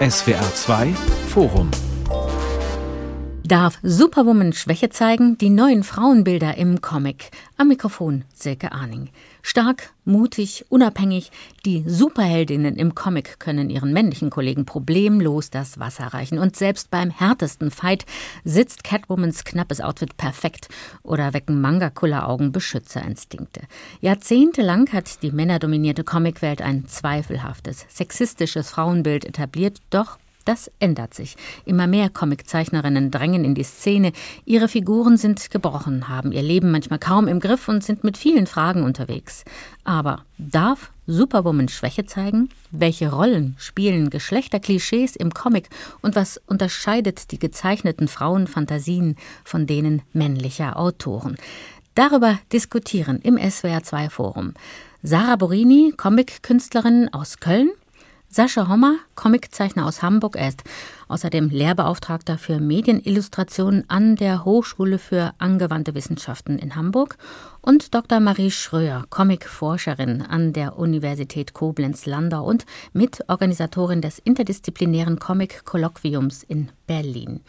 SWR 2 Forum Darf Superwoman Schwäche zeigen? Die neuen Frauenbilder im Comic. Am Mikrofon Silke Arning. Stark, mutig, unabhängig, die Superheldinnen im Comic können ihren männlichen Kollegen problemlos das Wasser reichen. Und selbst beim härtesten Fight sitzt Catwomans knappes Outfit perfekt oder wecken Manga-Kulleraugen Beschützerinstinkte. Jahrzehntelang hat die männerdominierte Comicwelt ein zweifelhaftes, sexistisches Frauenbild etabliert, doch das ändert sich. Immer mehr Comiczeichnerinnen drängen in die Szene. Ihre Figuren sind gebrochen, haben ihr Leben manchmal kaum im Griff und sind mit vielen Fragen unterwegs. Aber darf Superwoman Schwäche zeigen? Welche Rollen spielen Geschlechterklischees im Comic und was unterscheidet die gezeichneten Frauenfantasien von denen männlicher Autoren? Darüber diskutieren im SWR2 Forum Sarah Borini, Comic-Künstlerin aus Köln, Sascha Hommer, Comiczeichner aus Hamburg, er ist außerdem Lehrbeauftragter für Medienillustration an der Hochschule für angewandte Wissenschaften in Hamburg und Dr. Marie Schröer, Comicforscherin an der Universität Koblenz-Landau und Mitorganisatorin des interdisziplinären Comic-Kolloquiums in Berlin.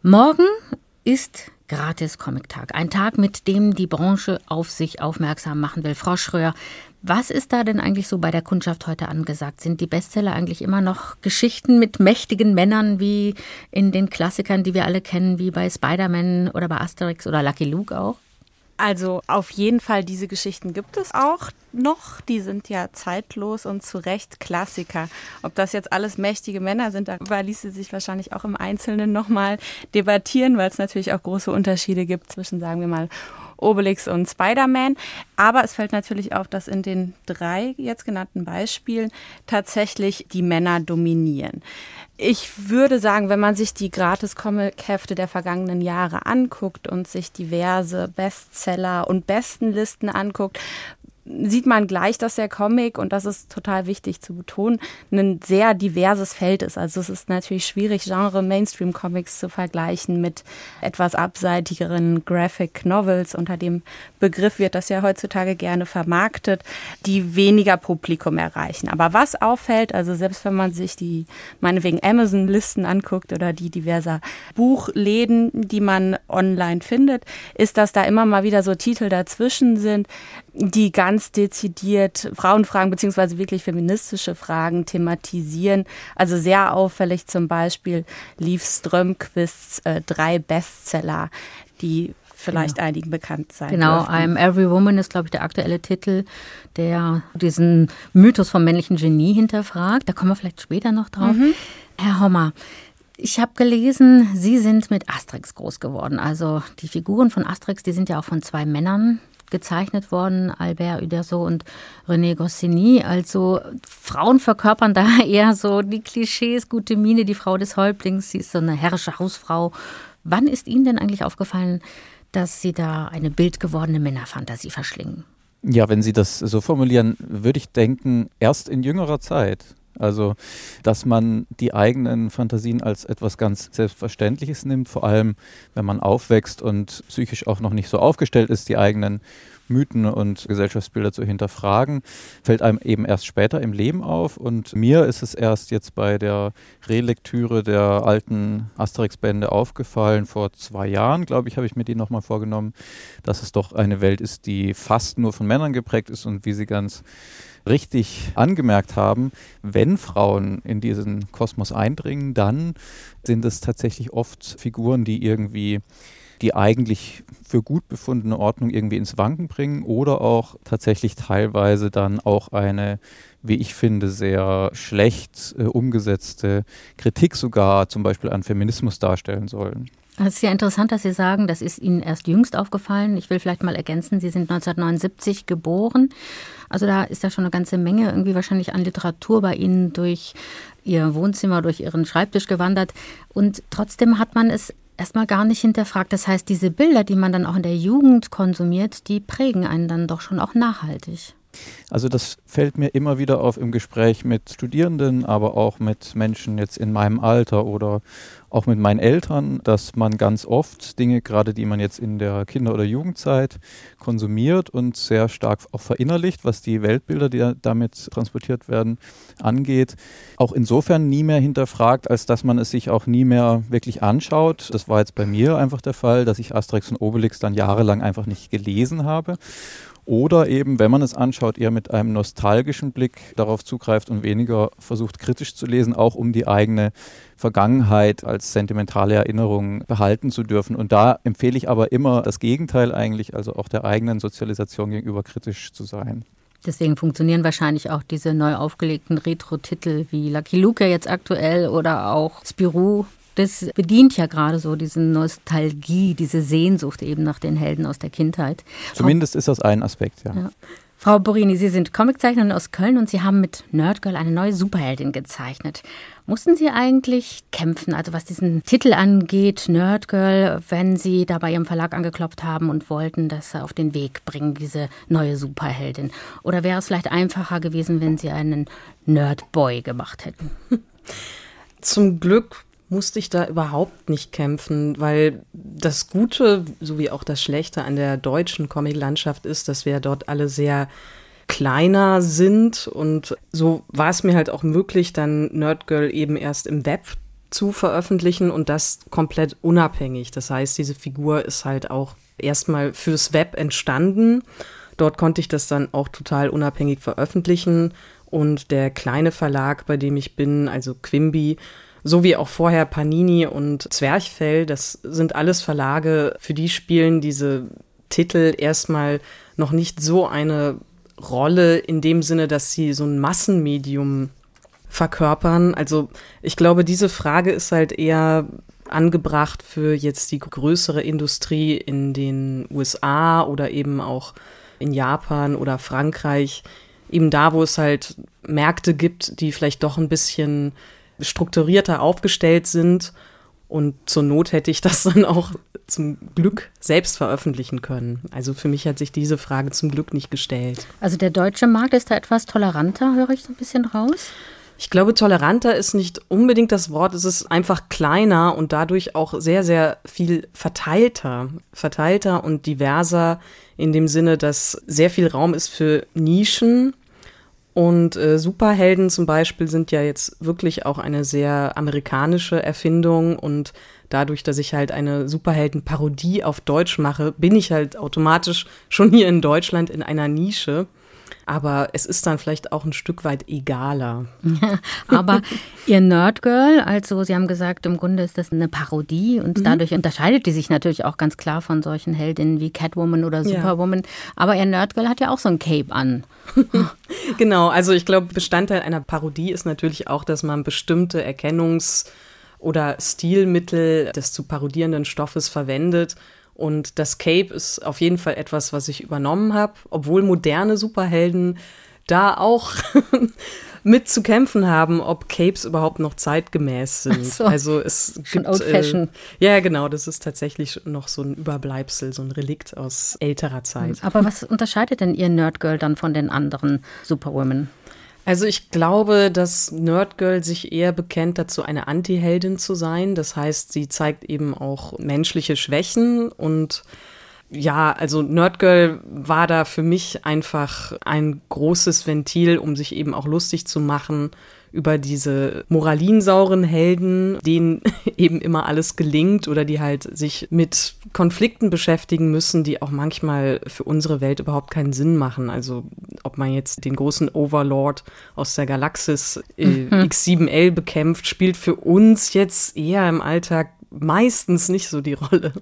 Morgen ist Gratis Comic Tag. Ein Tag, mit dem die Branche auf sich aufmerksam machen will. Frau Schröer, was ist da denn eigentlich so bei der Kundschaft heute angesagt? Sind die Bestseller eigentlich immer noch Geschichten mit mächtigen Männern wie in den Klassikern, die wir alle kennen, wie bei Spider-Man oder bei Asterix oder Lucky Luke auch? Also auf jeden Fall, diese Geschichten gibt es auch noch. Die sind ja zeitlos und zu Recht Klassiker. Ob das jetzt alles mächtige Männer sind, darüber ließe sich wahrscheinlich auch im Einzelnen nochmal debattieren, weil es natürlich auch große Unterschiede gibt zwischen, sagen wir mal, Obelix und Spider-Man. Aber es fällt natürlich auf, dass in den drei jetzt genannten Beispielen tatsächlich die Männer dominieren. Ich würde sagen, wenn man sich die Gratis-Comic-Hefte der vergangenen Jahre anguckt und sich diverse Bestseller und Bestenlisten anguckt, sieht man gleich, dass der Comic, und das ist total wichtig zu betonen, ein sehr diverses Feld ist. Also es ist natürlich schwierig, Genre Mainstream-Comics zu vergleichen mit etwas abseitigeren Graphic Novels. Unter dem Begriff wird das ja heutzutage gerne vermarktet, die weniger Publikum erreichen. Aber was auffällt, also selbst wenn man sich die meinetwegen Amazon-Listen anguckt oder die diverser Buchläden, die man online findet, ist, dass da immer mal wieder so Titel dazwischen sind, die ganz dezidiert Frauenfragen beziehungsweise wirklich feministische Fragen thematisieren. Also sehr auffällig zum Beispiel Lief Strömquists äh, drei Bestseller, die vielleicht genau. einigen bekannt sein Genau, dürften. I'm Every Woman ist, glaube ich, der aktuelle Titel, der diesen Mythos vom männlichen Genie hinterfragt. Da kommen wir vielleicht später noch drauf. Mhm. Herr Hommer, ich habe gelesen, Sie sind mit Asterix groß geworden. Also die Figuren von Asterix, die sind ja auch von zwei Männern gezeichnet worden, Albert Uderso und René Goscinny. Also Frauen verkörpern da eher so die Klischees, gute Miene, die Frau des Häuptlings, sie ist so eine herrische Hausfrau. Wann ist Ihnen denn eigentlich aufgefallen, dass Sie da eine bildgewordene Männerfantasie verschlingen? Ja, wenn Sie das so formulieren, würde ich denken, erst in jüngerer Zeit. Also, dass man die eigenen Fantasien als etwas ganz Selbstverständliches nimmt, vor allem wenn man aufwächst und psychisch auch noch nicht so aufgestellt ist, die eigenen Mythen und Gesellschaftsbilder zu hinterfragen, fällt einem eben erst später im Leben auf. Und mir ist es erst jetzt bei der Relektüre der alten Asterix-Bände aufgefallen. Vor zwei Jahren, glaube ich, habe ich mir die nochmal vorgenommen, dass es doch eine Welt ist, die fast nur von Männern geprägt ist und wie sie ganz richtig angemerkt haben, wenn Frauen in diesen Kosmos eindringen, dann sind es tatsächlich oft Figuren, die irgendwie die eigentlich für gut befundene Ordnung irgendwie ins Wanken bringen oder auch tatsächlich teilweise dann auch eine, wie ich finde, sehr schlecht äh, umgesetzte Kritik sogar zum Beispiel an Feminismus darstellen sollen. Es ist ja interessant, dass Sie sagen, das ist Ihnen erst jüngst aufgefallen. Ich will vielleicht mal ergänzen, Sie sind 1979 geboren. Also da ist ja schon eine ganze Menge irgendwie wahrscheinlich an Literatur bei Ihnen durch Ihr Wohnzimmer, durch Ihren Schreibtisch gewandert. Und trotzdem hat man es erstmal gar nicht hinterfragt. Das heißt, diese Bilder, die man dann auch in der Jugend konsumiert, die prägen einen dann doch schon auch nachhaltig. Also das fällt mir immer wieder auf im Gespräch mit Studierenden, aber auch mit Menschen jetzt in meinem Alter oder auch mit meinen Eltern, dass man ganz oft Dinge, gerade die man jetzt in der Kinder- oder Jugendzeit konsumiert und sehr stark auch verinnerlicht, was die Weltbilder, die damit transportiert werden, angeht, auch insofern nie mehr hinterfragt, als dass man es sich auch nie mehr wirklich anschaut. Das war jetzt bei mir einfach der Fall, dass ich Asterix und Obelix dann jahrelang einfach nicht gelesen habe oder eben, wenn man es anschaut, eher mit einem nostalgischen Blick darauf zugreift und weniger versucht kritisch zu lesen, auch um die eigene Vergangenheit als sentimentale Erinnerung behalten zu dürfen. Und da empfehle ich aber immer das Gegenteil eigentlich, also auch der eigenen Sozialisation gegenüber kritisch zu sein. Deswegen funktionieren wahrscheinlich auch diese neu aufgelegten Retro-Titel wie Lucky Luke jetzt aktuell oder auch Spirou das bedient ja gerade so diese Nostalgie, diese Sehnsucht eben nach den Helden aus der Kindheit. Zumindest ist das ein Aspekt, ja. ja. Frau Borini, Sie sind Comiczeichnerin aus Köln und Sie haben mit Nerdgirl eine neue Superheldin gezeichnet. Mussten Sie eigentlich kämpfen, also was diesen Titel angeht, Nerdgirl, wenn Sie da bei Ihrem Verlag angeklopft haben und wollten das auf den Weg bringen, diese neue Superheldin? Oder wäre es vielleicht einfacher gewesen, wenn Sie einen Nerdboy gemacht hätten? Zum Glück musste ich da überhaupt nicht kämpfen, weil das Gute sowie auch das Schlechte an der deutschen Comiclandschaft ist, dass wir dort alle sehr kleiner sind und so war es mir halt auch möglich, dann Nerdgirl eben erst im Web zu veröffentlichen und das komplett unabhängig. Das heißt, diese Figur ist halt auch erstmal fürs Web entstanden. Dort konnte ich das dann auch total unabhängig veröffentlichen und der kleine Verlag, bei dem ich bin, also Quimby, so wie auch vorher Panini und Zwerchfell, das sind alles Verlage, für die spielen diese Titel erstmal noch nicht so eine Rolle in dem Sinne, dass sie so ein Massenmedium verkörpern. Also ich glaube, diese Frage ist halt eher angebracht für jetzt die größere Industrie in den USA oder eben auch in Japan oder Frankreich. Eben da, wo es halt Märkte gibt, die vielleicht doch ein bisschen strukturierter aufgestellt sind. Und zur Not hätte ich das dann auch zum Glück selbst veröffentlichen können. Also für mich hat sich diese Frage zum Glück nicht gestellt. Also der deutsche Markt ist da etwas toleranter, höre ich so ein bisschen raus? Ich glaube, toleranter ist nicht unbedingt das Wort, es ist einfach kleiner und dadurch auch sehr, sehr viel verteilter. Verteilter und diverser in dem Sinne, dass sehr viel Raum ist für Nischen und äh, Superhelden zum Beispiel sind ja jetzt wirklich auch eine sehr amerikanische Erfindung und dadurch, dass ich halt eine Superheldenparodie auf Deutsch mache, bin ich halt automatisch schon hier in Deutschland in einer Nische. Aber es ist dann vielleicht auch ein Stück weit egaler. aber ihr Nerdgirl, also Sie haben gesagt, im Grunde ist das eine Parodie und mhm. dadurch unterscheidet die sich natürlich auch ganz klar von solchen Heldinnen wie Catwoman oder Superwoman. Ja. Aber ihr Nerdgirl hat ja auch so ein Cape an. genau, also ich glaube, Bestandteil einer Parodie ist natürlich auch, dass man bestimmte Erkennungs- oder Stilmittel des zu parodierenden Stoffes verwendet und das Cape ist auf jeden Fall etwas, was ich übernommen habe, obwohl moderne Superhelden da auch mit zu kämpfen haben, ob Capes überhaupt noch zeitgemäß sind. So. Also es gibt old fashion. Äh, ja, genau, das ist tatsächlich noch so ein Überbleibsel, so ein Relikt aus älterer Zeit. Aber was unterscheidet denn ihr Nerdgirl dann von den anderen Superwomen? Also ich glaube, dass Nerdgirl sich eher bekennt dazu, eine Anti-Heldin zu sein. Das heißt, sie zeigt eben auch menschliche Schwächen und ja, also Nerdgirl war da für mich einfach ein großes Ventil, um sich eben auch lustig zu machen über diese moralinsauren Helden, denen eben immer alles gelingt oder die halt sich mit Konflikten beschäftigen müssen, die auch manchmal für unsere Welt überhaupt keinen Sinn machen. Also ob man jetzt den großen Overlord aus der Galaxis äh, mhm. X7L bekämpft, spielt für uns jetzt eher im Alltag meistens nicht so die Rolle.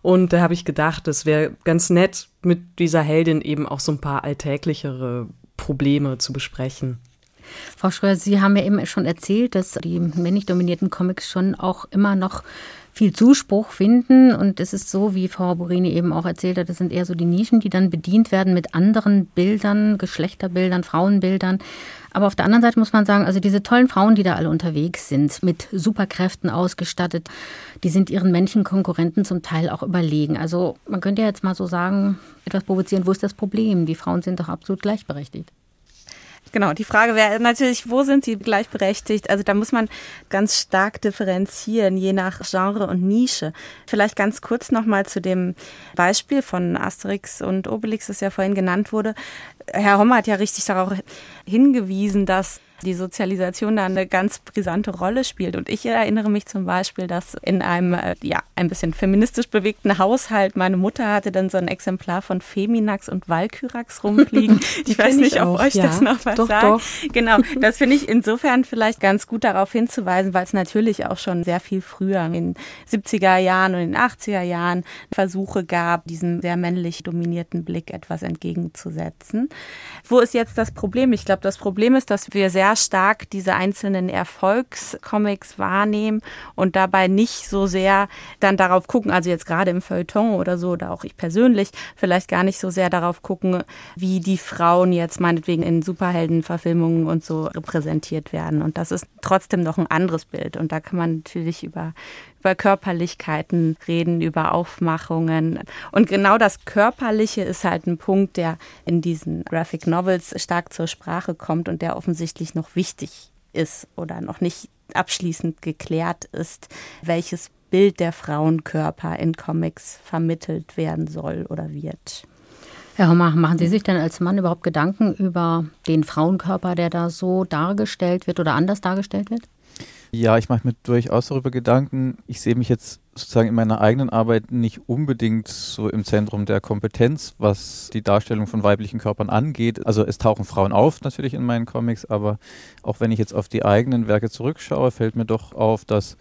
Und da habe ich gedacht, es wäre ganz nett, mit dieser Heldin eben auch so ein paar alltäglichere Probleme zu besprechen. Frau Schröer, Sie haben ja eben schon erzählt, dass die männlich dominierten Comics schon auch immer noch viel Zuspruch finden. Und es ist so, wie Frau Borini eben auch erzählt hat, das sind eher so die Nischen, die dann bedient werden mit anderen Bildern, Geschlechterbildern, Frauenbildern. Aber auf der anderen Seite muss man sagen, also diese tollen Frauen, die da alle unterwegs sind, mit Superkräften ausgestattet, die sind ihren männlichen Konkurrenten zum Teil auch überlegen. Also man könnte ja jetzt mal so sagen, etwas provozieren, wo ist das Problem? Die Frauen sind doch absolut gleichberechtigt. Genau, die Frage wäre natürlich, wo sind sie gleichberechtigt? Also da muss man ganz stark differenzieren, je nach Genre und Nische. Vielleicht ganz kurz nochmal zu dem Beispiel von Asterix und Obelix, das ja vorhin genannt wurde. Herr Hommer hat ja richtig darauf hingewiesen, dass die Sozialisation da eine ganz brisante Rolle spielt. Und ich erinnere mich zum Beispiel, dass in einem äh, ja, ein bisschen feministisch bewegten Haushalt meine Mutter hatte dann so ein Exemplar von Feminax und Valkyrax rumfliegen. ich weiß nicht, ob euch ja. das noch was doch, sagt. Doch. Genau, das finde ich insofern vielleicht ganz gut darauf hinzuweisen, weil es natürlich auch schon sehr viel früher in den 70er Jahren und in den 80er Jahren Versuche gab, diesem sehr männlich dominierten Blick etwas entgegenzusetzen. Wo ist jetzt das Problem? Ich glaube, das Problem ist, dass wir sehr sehr stark diese einzelnen Erfolgscomics wahrnehmen und dabei nicht so sehr dann darauf gucken, also jetzt gerade im Feuilleton oder so, oder auch ich persönlich, vielleicht gar nicht so sehr darauf gucken, wie die Frauen jetzt meinetwegen in Superheldenverfilmungen und so repräsentiert werden. Und das ist trotzdem noch ein anderes Bild. Und da kann man natürlich über, über Körperlichkeiten reden, über Aufmachungen. Und genau das Körperliche ist halt ein Punkt, der in diesen Graphic Novels stark zur Sprache kommt und der offensichtlich noch wichtig ist oder noch nicht abschließend geklärt ist, welches Bild der Frauenkörper in Comics vermittelt werden soll oder wird. Herr Hommer, machen Sie sich denn als Mann überhaupt Gedanken über den Frauenkörper, der da so dargestellt wird oder anders dargestellt wird? Ja, ich mache mir durchaus darüber Gedanken. Ich sehe mich jetzt sozusagen in meiner eigenen Arbeit nicht unbedingt so im Zentrum der Kompetenz, was die Darstellung von weiblichen Körpern angeht. Also es tauchen Frauen auf natürlich in meinen Comics, aber auch wenn ich jetzt auf die eigenen Werke zurückschaue, fällt mir doch auf, dass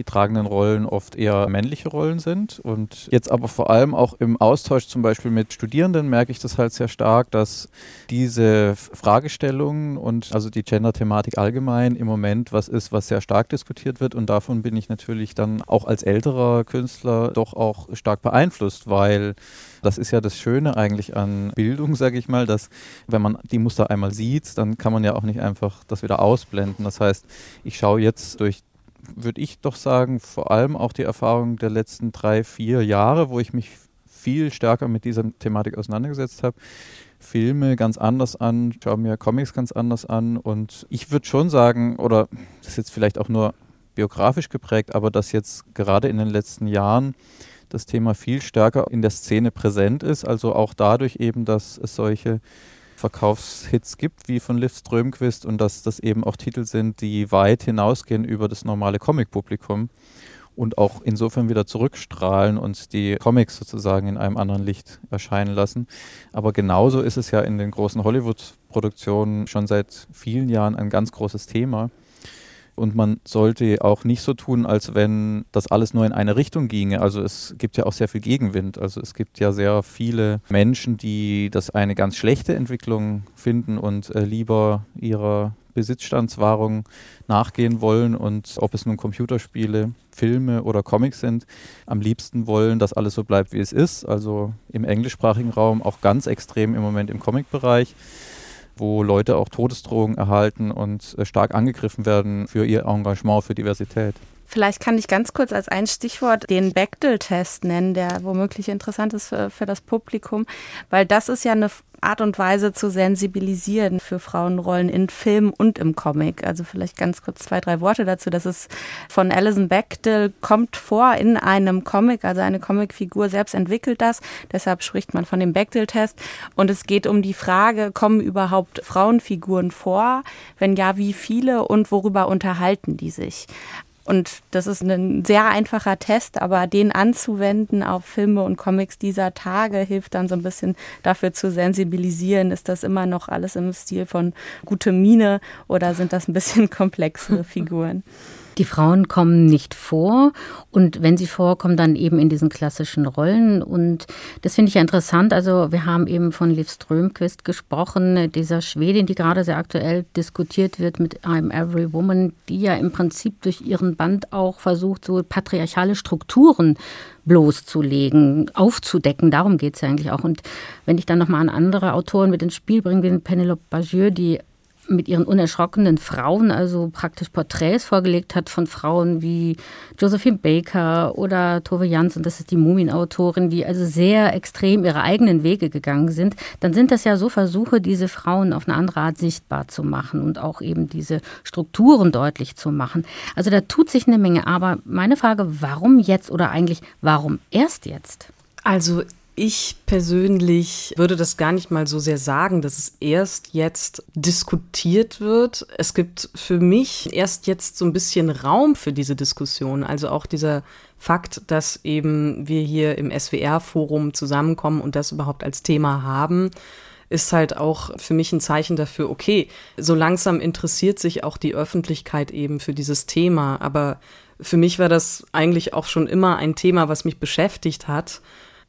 die tragenden Rollen oft eher männliche Rollen sind. Und jetzt aber vor allem auch im Austausch zum Beispiel mit Studierenden merke ich das halt sehr stark, dass diese Fragestellungen und also die Gender-Thematik allgemein im Moment was ist, was sehr stark diskutiert wird. Und davon bin ich natürlich dann auch als älterer Künstler doch auch stark beeinflusst, weil das ist ja das Schöne eigentlich an Bildung, sage ich mal, dass wenn man die Muster einmal sieht, dann kann man ja auch nicht einfach das wieder ausblenden. Das heißt, ich schaue jetzt durch würde ich doch sagen, vor allem auch die Erfahrung der letzten drei, vier Jahre, wo ich mich viel stärker mit dieser Thematik auseinandergesetzt habe. Filme ganz anders an, schaue mir Comics ganz anders an und ich würde schon sagen, oder das ist jetzt vielleicht auch nur biografisch geprägt, aber dass jetzt gerade in den letzten Jahren das Thema viel stärker in der Szene präsent ist, also auch dadurch eben, dass es solche Verkaufshits gibt, wie von Liv Strömquist und dass das eben auch Titel sind, die weit hinausgehen über das normale Comic-Publikum und auch insofern wieder zurückstrahlen und die Comics sozusagen in einem anderen Licht erscheinen lassen. Aber genauso ist es ja in den großen Hollywood-Produktionen schon seit vielen Jahren ein ganz großes Thema. Und man sollte auch nicht so tun, als wenn das alles nur in eine Richtung ginge. Also es gibt ja auch sehr viel Gegenwind. Also es gibt ja sehr viele Menschen, die das eine ganz schlechte Entwicklung finden und äh, lieber ihrer Besitzstandswahrung nachgehen wollen und ob es nun Computerspiele, Filme oder Comics sind, am liebsten wollen, dass alles so bleibt, wie es ist. Also im englischsprachigen Raum auch ganz extrem im Moment im Comic-Bereich wo Leute auch Todesdrohungen erhalten und äh, stark angegriffen werden für ihr Engagement für Diversität. Vielleicht kann ich ganz kurz als ein Stichwort den Bechdel-Test nennen, der womöglich interessant ist für, für, das Publikum, weil das ist ja eine Art und Weise zu sensibilisieren für Frauenrollen in Film und im Comic. Also vielleicht ganz kurz zwei, drei Worte dazu. Das ist von Alison Bechdel, kommt vor in einem Comic, also eine Comicfigur selbst entwickelt das. Deshalb spricht man von dem Bechdel-Test. Und es geht um die Frage, kommen überhaupt Frauenfiguren vor? Wenn ja, wie viele und worüber unterhalten die sich? Und das ist ein sehr einfacher Test, aber den anzuwenden auf Filme und Comics dieser Tage hilft dann so ein bisschen dafür zu sensibilisieren. Ist das immer noch alles im Stil von gute Mine oder sind das ein bisschen komplexere Figuren? Die Frauen kommen nicht vor und wenn sie vorkommen, dann eben in diesen klassischen Rollen. Und das finde ich ja interessant. Also wir haben eben von Liv Strömquist gesprochen, dieser Schwedin, die gerade sehr aktuell diskutiert wird mit I'm Every Woman, die ja im Prinzip durch ihren Band auch versucht, so patriarchale Strukturen bloßzulegen, aufzudecken. Darum geht es ja eigentlich auch. Und wenn ich dann nochmal an andere Autoren mit ins Spiel bringe, wie Penelope Bagieux, die mit ihren unerschrockenen Frauen, also praktisch Porträts vorgelegt hat von Frauen wie Josephine Baker oder Tove Jansson, das ist die Muminautorin, die also sehr extrem ihre eigenen Wege gegangen sind, dann sind das ja so Versuche, diese Frauen auf eine andere Art sichtbar zu machen und auch eben diese Strukturen deutlich zu machen. Also da tut sich eine Menge. Aber meine Frage, warum jetzt oder eigentlich warum erst jetzt? Also ich persönlich würde das gar nicht mal so sehr sagen, dass es erst jetzt diskutiert wird. Es gibt für mich erst jetzt so ein bisschen Raum für diese Diskussion. Also auch dieser Fakt, dass eben wir hier im SWR-Forum zusammenkommen und das überhaupt als Thema haben, ist halt auch für mich ein Zeichen dafür, okay, so langsam interessiert sich auch die Öffentlichkeit eben für dieses Thema. Aber für mich war das eigentlich auch schon immer ein Thema, was mich beschäftigt hat.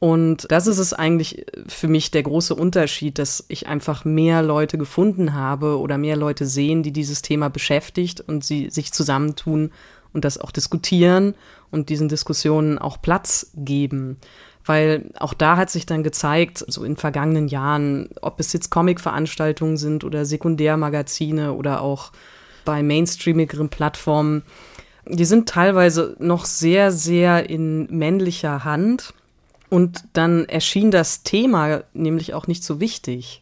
Und das ist es eigentlich für mich der große Unterschied, dass ich einfach mehr Leute gefunden habe oder mehr Leute sehen, die dieses Thema beschäftigt und sie sich zusammentun und das auch diskutieren und diesen Diskussionen auch Platz geben. Weil auch da hat sich dann gezeigt, so in vergangenen Jahren, ob es jetzt Comic-Veranstaltungen sind oder Sekundärmagazine oder auch bei mainstreamigeren Plattformen, die sind teilweise noch sehr, sehr in männlicher Hand und dann erschien das Thema nämlich auch nicht so wichtig.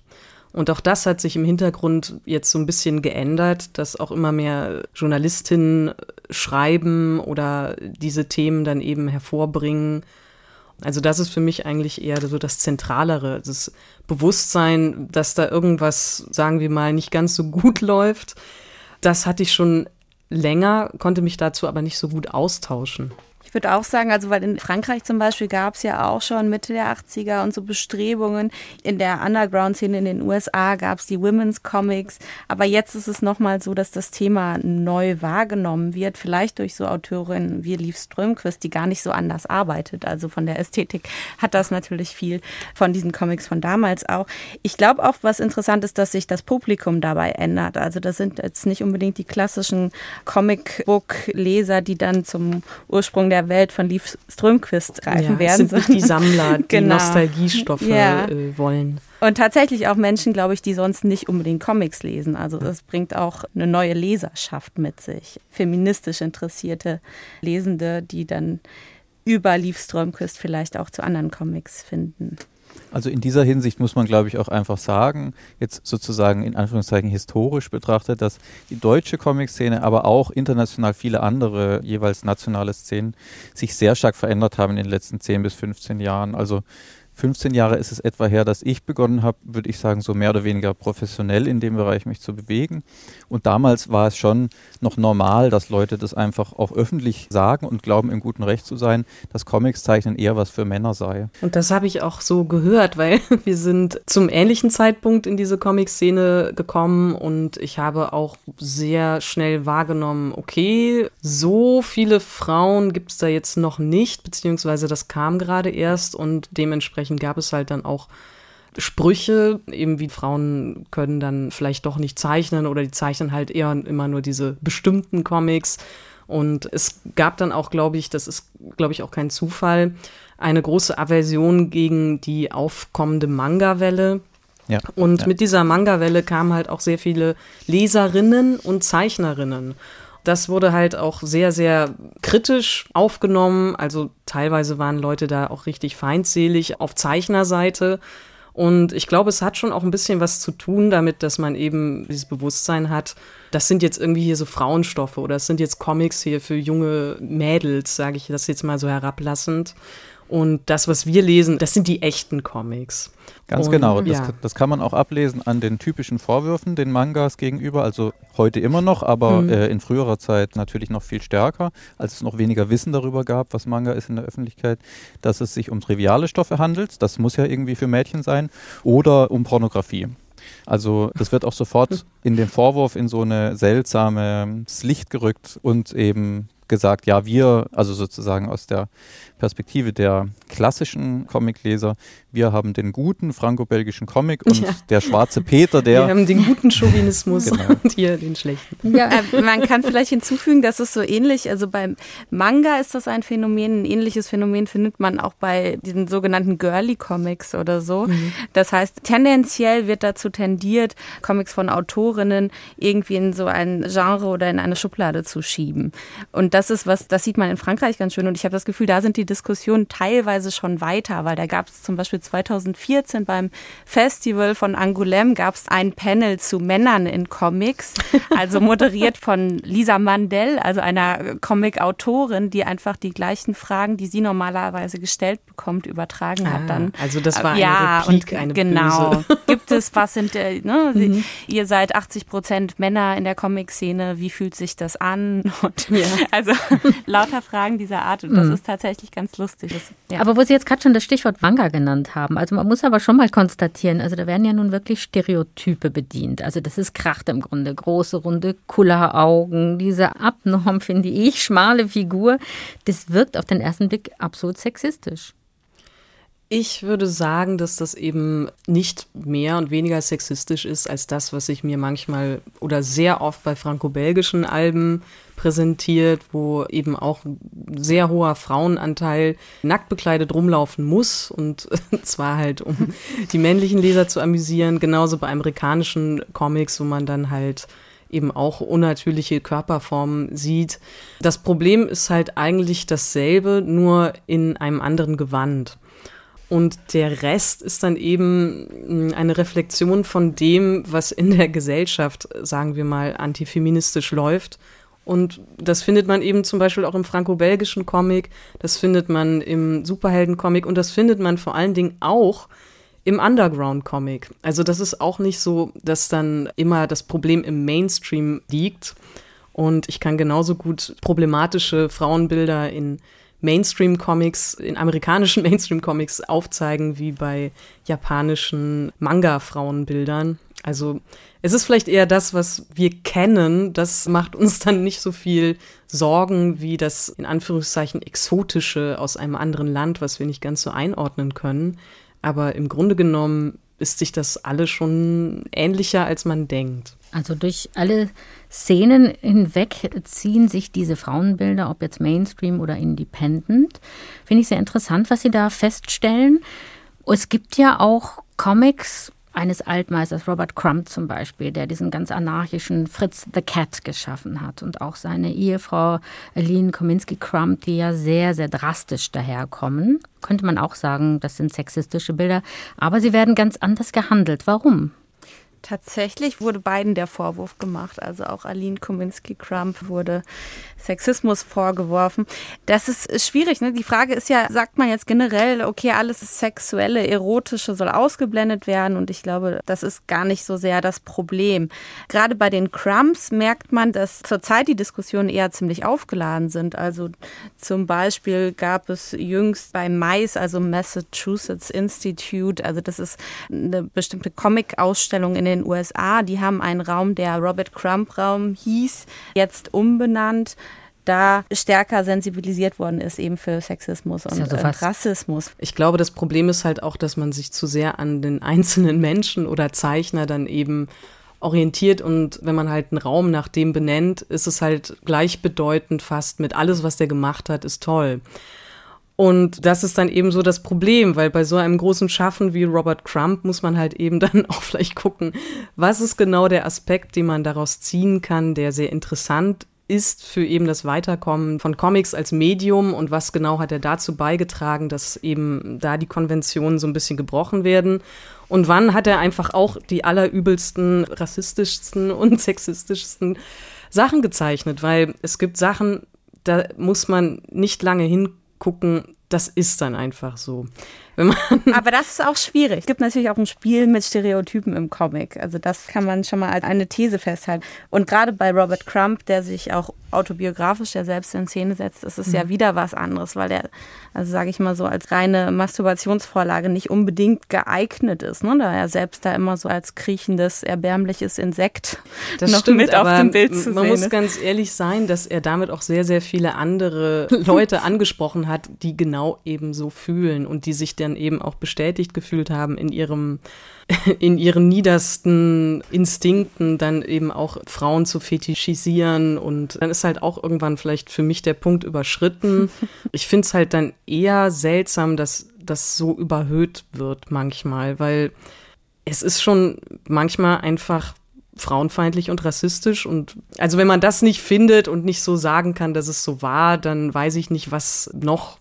Und auch das hat sich im Hintergrund jetzt so ein bisschen geändert, dass auch immer mehr Journalistinnen schreiben oder diese Themen dann eben hervorbringen. Also das ist für mich eigentlich eher so das Zentralere, das Bewusstsein, dass da irgendwas, sagen wir mal, nicht ganz so gut läuft. Das hatte ich schon länger, konnte mich dazu aber nicht so gut austauschen. Ich würde auch sagen, also weil in Frankreich zum Beispiel gab es ja auch schon Mitte der 80er und so Bestrebungen. In der Underground-Szene in den USA gab es die Women's Comics. Aber jetzt ist es nochmal so, dass das Thema neu wahrgenommen wird. Vielleicht durch so Autorinnen wie Liv Strömquist, die gar nicht so anders arbeitet. Also von der Ästhetik hat das natürlich viel von diesen Comics von damals auch. Ich glaube auch, was interessant ist, dass sich das Publikum dabei ändert. Also das sind jetzt nicht unbedingt die klassischen Comicbook-Leser, die dann zum Ursprung der der Welt von Liv Strömquist greifen ja, werden. Sind nicht die Sammler, die genau. Nostalgiestoffe ja. äh, wollen. Und tatsächlich auch Menschen, glaube ich, die sonst nicht unbedingt Comics lesen. Also das bringt auch eine neue Leserschaft mit sich. Feministisch interessierte Lesende, die dann über Liv Strömquist vielleicht auch zu anderen Comics finden. Also in dieser Hinsicht muss man, glaube ich, auch einfach sagen, jetzt sozusagen in Anführungszeichen historisch betrachtet, dass die deutsche Comic-Szene, aber auch international viele andere jeweils nationale Szenen sich sehr stark verändert haben in den letzten 10 bis 15 Jahren. Also 15 Jahre ist es etwa her, dass ich begonnen habe, würde ich sagen, so mehr oder weniger professionell in dem Bereich mich zu bewegen. Und damals war es schon noch normal, dass Leute das einfach auch öffentlich sagen und glauben, im guten Recht zu sein, dass Comics zeichnen eher was für Männer sei. Und das habe ich auch so gehört, weil wir sind zum ähnlichen Zeitpunkt in diese Comic-Szene gekommen und ich habe auch sehr schnell wahrgenommen, okay, so viele Frauen gibt es da jetzt noch nicht, beziehungsweise das kam gerade erst und dementsprechend dementsprechend gab es halt dann auch Sprüche, eben wie Frauen können dann vielleicht doch nicht zeichnen oder die zeichnen halt eher immer nur diese bestimmten Comics. Und es gab dann auch, glaube ich, das ist, glaube ich, auch kein Zufall, eine große Aversion gegen die aufkommende Manga-Welle. Ja, und ja. mit dieser Manga-Welle kamen halt auch sehr viele Leserinnen und Zeichnerinnen. Das wurde halt auch sehr, sehr kritisch aufgenommen. Also teilweise waren Leute da auch richtig feindselig auf Zeichnerseite. Und ich glaube, es hat schon auch ein bisschen was zu tun damit, dass man eben dieses Bewusstsein hat, das sind jetzt irgendwie hier so Frauenstoffe oder es sind jetzt Comics hier für junge Mädels, sage ich das jetzt mal so herablassend. Und das, was wir lesen, das sind die echten Comics. Ganz und, genau. Das, ja. das, kann man auch ablesen an den typischen Vorwürfen den Mangas gegenüber. Also heute immer noch, aber mhm. äh, in früherer Zeit natürlich noch viel stärker, als es noch weniger Wissen darüber gab, was Manga ist in der Öffentlichkeit, dass es sich um triviale Stoffe handelt. Das muss ja irgendwie für Mädchen sein. Oder um Pornografie. Also das wird auch sofort in den Vorwurf in so eine seltsames Licht gerückt und eben gesagt, ja, wir, also sozusagen aus der Perspektive der klassischen Comicleser, wir haben den guten franco-belgischen Comic und ja. der schwarze Peter, der. Wir haben den guten Chauvinismus genau. und hier den schlechten. Ja, äh, man kann vielleicht hinzufügen, dass es so ähnlich, also beim Manga ist das ein Phänomen, ein ähnliches Phänomen findet man auch bei diesen sogenannten Girly Comics oder so. Mhm. Das heißt, tendenziell wird dazu tendiert, Comics von Autorinnen irgendwie in so ein Genre oder in eine Schublade zu schieben. Und das ist was, das sieht man in Frankreich ganz schön und ich habe das Gefühl, da sind die Diskussionen teilweise schon weiter, weil da gab es zum Beispiel 2014 beim Festival von Angoulême gab es ein Panel zu Männern in Comics, also moderiert von Lisa Mandel, also einer Comic-Autorin, die einfach die gleichen Fragen, die sie normalerweise gestellt bekommt, übertragen ah, hat dann. Also das war eine ja, Replik, eine genau. Böse. Gibt es was sind äh, ne, mhm. ihr seid 80 Prozent Männer in der Comic-Szene, wie fühlt sich das an? Und ja. Also lauter Fragen dieser Art und das mhm. ist tatsächlich ganz lustig. Das, ja. Aber wo Sie jetzt gerade schon das Stichwort Manga genannt haben, also man muss aber schon mal konstatieren, also da werden ja nun wirklich Stereotype bedient. Also das ist Kracht im Grunde. Große, runde Kulleraugen, diese abnorm, finde ich, schmale Figur. Das wirkt auf den ersten Blick absolut sexistisch. Ich würde sagen, dass das eben nicht mehr und weniger sexistisch ist als das, was ich mir manchmal oder sehr oft bei franco-belgischen Alben präsentiert, wo eben auch sehr hoher Frauenanteil nackt bekleidet rumlaufen muss und zwar halt, um die männlichen Leser zu amüsieren, genauso bei amerikanischen Comics, wo man dann halt eben auch unnatürliche Körperformen sieht. Das Problem ist halt eigentlich dasselbe, nur in einem anderen Gewand. Und der Rest ist dann eben hm, eine Reflexion von dem, was in der Gesellschaft, sagen wir mal, antifeministisch läuft. Und das findet man eben zum Beispiel auch im franco-belgischen Comic, das findet man im Superhelden-Comic und das findet man vor allen Dingen auch im Underground-Comic. Also das ist auch nicht so, dass dann immer das Problem im Mainstream liegt. Und ich kann genauso gut problematische Frauenbilder in Mainstream-Comics, in amerikanischen Mainstream-Comics aufzeigen, wie bei japanischen Manga-Frauenbildern. Also es ist vielleicht eher das, was wir kennen, das macht uns dann nicht so viel Sorgen wie das in Anführungszeichen exotische aus einem anderen Land, was wir nicht ganz so einordnen können. Aber im Grunde genommen ist sich das alles schon ähnlicher, als man denkt. Also durch alle Szenen hinweg ziehen sich diese Frauenbilder, ob jetzt Mainstream oder Independent. Finde ich sehr interessant, was Sie da feststellen. Es gibt ja auch Comics, eines Altmeisters, Robert Crumb zum Beispiel, der diesen ganz anarchischen Fritz the Cat geschaffen hat und auch seine Ehefrau Aline Kominski-Crumb, die ja sehr, sehr drastisch daherkommen. Könnte man auch sagen, das sind sexistische Bilder, aber sie werden ganz anders gehandelt. Warum? Tatsächlich wurde beiden der Vorwurf gemacht. Also auch Aline Kominski-Crump wurde Sexismus vorgeworfen. Das ist schwierig. Ne? Die Frage ist ja, sagt man jetzt generell, okay, alles Sexuelle, Erotische soll ausgeblendet werden? Und ich glaube, das ist gar nicht so sehr das Problem. Gerade bei den Crumps merkt man, dass zurzeit die Diskussionen eher ziemlich aufgeladen sind. Also zum Beispiel gab es jüngst bei MICE, also Massachusetts Institute, also das ist eine bestimmte Comic-Ausstellung in den USA, die haben einen Raum, der Robert Crump Raum hieß, jetzt umbenannt da stärker sensibilisiert worden ist eben für Sexismus und ja so äh, Rassismus. Ich glaube, das Problem ist halt auch, dass man sich zu sehr an den einzelnen Menschen oder Zeichner dann eben orientiert und wenn man halt einen Raum nach dem benennt, ist es halt gleichbedeutend fast mit alles, was der gemacht hat, ist toll. Und das ist dann eben so das Problem, weil bei so einem großen Schaffen wie Robert Crump muss man halt eben dann auch vielleicht gucken, was ist genau der Aspekt, den man daraus ziehen kann, der sehr interessant ist für eben das Weiterkommen von Comics als Medium und was genau hat er dazu beigetragen, dass eben da die Konventionen so ein bisschen gebrochen werden. Und wann hat er einfach auch die allerübelsten, rassistischsten und sexistischsten Sachen gezeichnet, weil es gibt Sachen, da muss man nicht lange hingucken, das ist dann einfach so. Wenn man. Aber das ist auch schwierig. Es gibt natürlich auch ein Spiel mit Stereotypen im Comic. Also das kann man schon mal als eine These festhalten. Und gerade bei Robert Crump, der sich auch autobiografisch ja selbst in Szene setzt, ist es mhm. ja wieder was anderes, weil der, also sage ich mal so, als reine Masturbationsvorlage nicht unbedingt geeignet ist, ne? da er selbst da immer so als kriechendes, erbärmliches Insekt das noch stimmt, mit auf dem Bild zu man sehen muss ist. ganz ehrlich sein, dass er damit auch sehr, sehr viele andere Leute angesprochen hat, die genau eben so fühlen und die sich dann eben auch bestätigt gefühlt haben in ihrem in ihren niedersten Instinkten dann eben auch Frauen zu fetischisieren und dann ist halt auch irgendwann vielleicht für mich der Punkt überschritten. Ich finde es halt dann eher seltsam, dass das so überhöht wird manchmal, weil es ist schon manchmal einfach frauenfeindlich und rassistisch und also wenn man das nicht findet und nicht so sagen kann, dass es so war, dann weiß ich nicht, was noch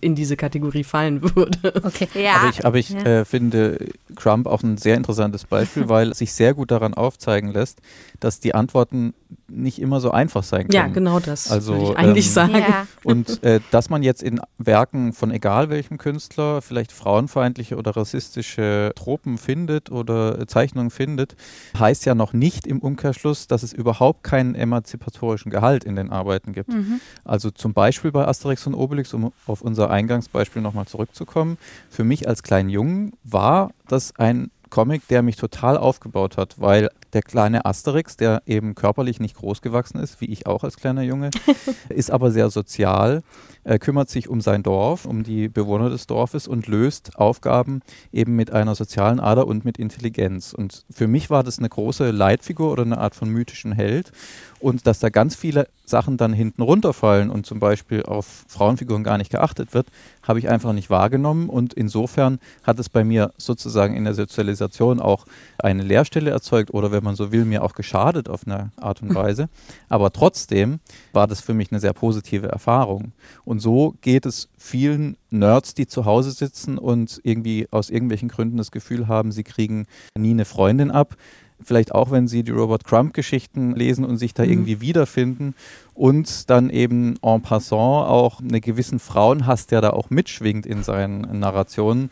in diese Kategorie fallen würde. Okay. Ja. Aber ich, aber ich ja. äh, finde Trump auch ein sehr interessantes Beispiel, weil sich sehr gut daran aufzeigen lässt, dass die Antworten nicht immer so einfach sein können. Ja, genau das also, würde ich eigentlich ähm, sagen. Ja. Und äh, dass man jetzt in Werken von egal welchem Künstler vielleicht frauenfeindliche oder rassistische Tropen findet oder Zeichnungen findet, heißt ja noch nicht im Umkehrschluss, dass es überhaupt keinen emanzipatorischen Gehalt in den Arbeiten gibt. Mhm. Also zum Beispiel bei Asterix und Obelix, um auf unser Eingangsbeispiel nochmal zurückzukommen, für mich als kleinen Jungen war das ein Comic, der mich total aufgebaut hat, weil der kleine Asterix, der eben körperlich nicht groß gewachsen ist, wie ich auch als kleiner Junge, ist aber sehr sozial, er kümmert sich um sein Dorf, um die Bewohner des Dorfes und löst Aufgaben eben mit einer sozialen Ader und mit Intelligenz. Und für mich war das eine große Leitfigur oder eine Art von mythischen Held. Und dass da ganz viele Sachen dann hinten runterfallen und zum Beispiel auf Frauenfiguren gar nicht geachtet wird, habe ich einfach nicht wahrgenommen. Und insofern hat es bei mir sozusagen in der Sozialisation auch eine Leerstelle erzeugt oder wenn man so will, mir auch geschadet auf eine Art und Weise. Aber trotzdem war das für mich eine sehr positive Erfahrung. Und so geht es vielen Nerds, die zu Hause sitzen und irgendwie aus irgendwelchen Gründen das Gefühl haben, sie kriegen nie eine Freundin ab. Vielleicht auch, wenn sie die Robert Crump-Geschichten lesen und sich da mhm. irgendwie wiederfinden und dann eben en passant auch einen gewissen Frauenhass, der da auch mitschwingt in seinen Narrationen,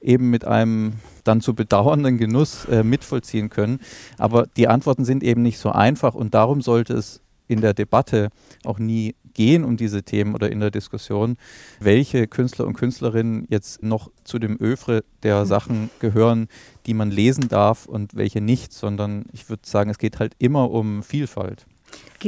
eben mit einem dann zu bedauernden Genuss äh, mitvollziehen können. Aber die Antworten sind eben nicht so einfach und darum sollte es in der Debatte auch nie gehen um diese Themen oder in der Diskussion, welche Künstler und Künstlerinnen jetzt noch zu dem Övre der Sachen gehören, die man lesen darf und welche nicht, sondern ich würde sagen, es geht halt immer um Vielfalt.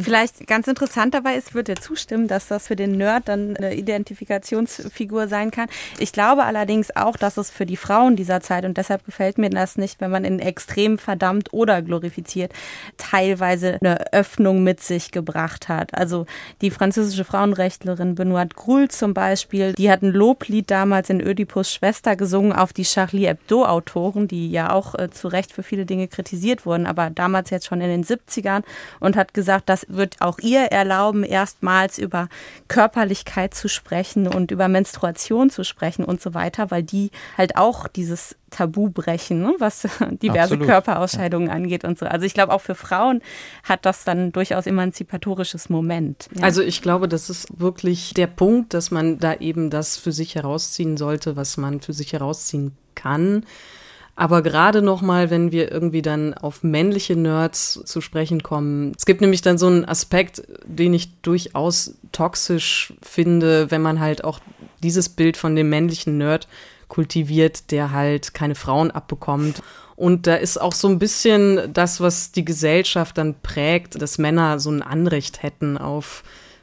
Vielleicht ganz interessant dabei ist, wird er zustimmen, dass das für den Nerd dann eine Identifikationsfigur sein kann. Ich glaube allerdings auch, dass es für die Frauen dieser Zeit, und deshalb gefällt mir das nicht, wenn man in extrem verdammt oder glorifiziert, teilweise eine Öffnung mit sich gebracht hat. Also die französische Frauenrechtlerin Benoit Groul zum Beispiel, die hat ein Loblied damals in Ödipus Schwester gesungen auf die Charlie Hebdo-Autoren, die ja auch äh, zu Recht für viele Dinge kritisiert wurden, aber damals jetzt schon in den 70ern und hat gesagt, dass wird auch ihr erlauben, erstmals über Körperlichkeit zu sprechen und über Menstruation zu sprechen und so weiter, weil die halt auch dieses Tabu brechen, ne, was diverse Absolut. Körperausscheidungen ja. angeht und so. Also ich glaube, auch für Frauen hat das dann durchaus emanzipatorisches Moment. Ja. Also ich glaube, das ist wirklich der Punkt, dass man da eben das für sich herausziehen sollte, was man für sich herausziehen kann. Aber gerade nochmal, wenn wir irgendwie dann auf männliche Nerds zu sprechen kommen, es gibt nämlich dann so einen Aspekt, den ich durchaus toxisch finde, wenn man halt auch dieses Bild von dem männlichen Nerd kultiviert, der halt keine Frauen abbekommt. Und da ist auch so ein bisschen das, was die Gesellschaft dann prägt, dass Männer so ein Anrecht hätten auf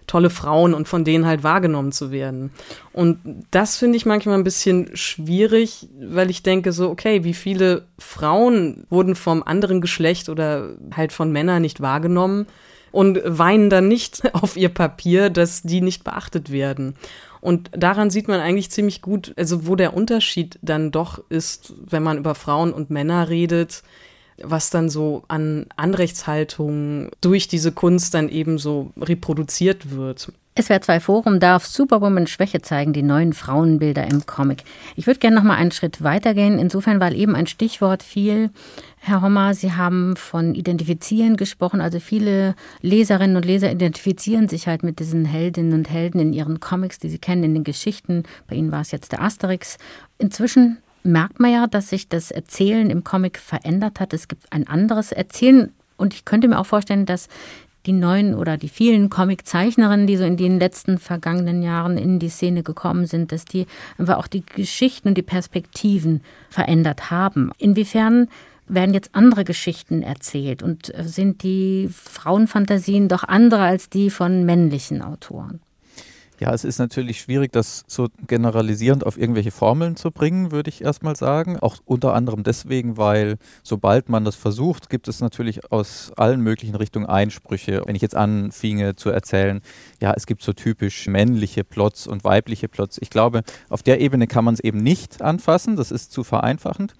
tolle Frauen und von denen halt wahrgenommen zu werden. Und das finde ich manchmal ein bisschen schwierig, weil ich denke so, okay, wie viele Frauen wurden vom anderen Geschlecht oder halt von Männern nicht wahrgenommen und weinen dann nicht auf ihr Papier, dass die nicht beachtet werden. Und daran sieht man eigentlich ziemlich gut, also wo der Unterschied dann doch ist, wenn man über Frauen und Männer redet, was dann so an Anrechtshaltung durch diese Kunst dann eben so reproduziert wird. SWR 2 Forum darf Superwoman Schwäche zeigen, die neuen Frauenbilder im Comic. Ich würde gerne noch mal einen Schritt weitergehen, insofern, weil eben ein Stichwort fiel. Herr Hommer, Sie haben von Identifizieren gesprochen. Also viele Leserinnen und Leser identifizieren sich halt mit diesen Heldinnen und Helden in ihren Comics, die sie kennen, in den Geschichten. Bei Ihnen war es jetzt der Asterix. Inzwischen merkt man ja, dass sich das Erzählen im Comic verändert hat. Es gibt ein anderes Erzählen. Und ich könnte mir auch vorstellen, dass die neuen oder die vielen Comiczeichnerinnen, die so in den letzten vergangenen Jahren in die Szene gekommen sind, dass die einfach auch die Geschichten und die Perspektiven verändert haben. Inwiefern werden jetzt andere Geschichten erzählt und sind die Frauenfantasien doch andere als die von männlichen Autoren? Ja, es ist natürlich schwierig, das so generalisierend auf irgendwelche Formeln zu bringen, würde ich erstmal sagen. Auch unter anderem deswegen, weil sobald man das versucht, gibt es natürlich aus allen möglichen Richtungen Einsprüche. Wenn ich jetzt anfinge zu erzählen, ja, es gibt so typisch männliche Plots und weibliche Plots. Ich glaube, auf der Ebene kann man es eben nicht anfassen. Das ist zu vereinfachend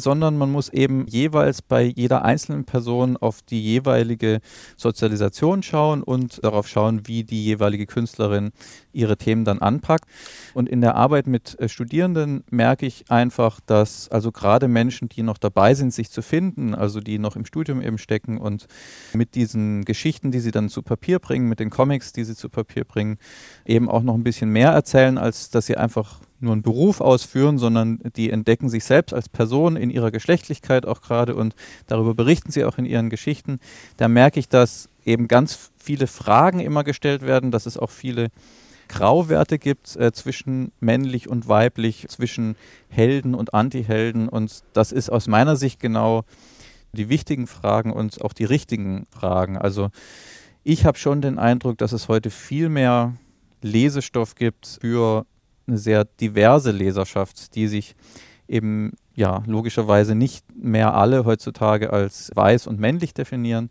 sondern man muss eben jeweils bei jeder einzelnen Person auf die jeweilige Sozialisation schauen und darauf schauen, wie die jeweilige Künstlerin ihre Themen dann anpackt. Und in der Arbeit mit äh, Studierenden merke ich einfach, dass also gerade Menschen, die noch dabei sind, sich zu finden, also die noch im Studium eben stecken und mit diesen Geschichten, die sie dann zu Papier bringen, mit den Comics, die sie zu Papier bringen, eben auch noch ein bisschen mehr erzählen, als dass sie einfach nur einen Beruf ausführen, sondern die entdecken sich selbst als Person in ihrer Geschlechtlichkeit auch gerade und darüber berichten sie auch in ihren Geschichten. Da merke ich, dass eben ganz viele Fragen immer gestellt werden, dass es auch viele Grauwerte gibt äh, zwischen männlich und weiblich, zwischen Helden und Antihelden und das ist aus meiner Sicht genau die wichtigen Fragen und auch die richtigen Fragen. Also ich habe schon den Eindruck, dass es heute viel mehr Lesestoff gibt für eine sehr diverse Leserschaft, die sich eben ja logischerweise nicht mehr alle heutzutage als weiß und männlich definieren.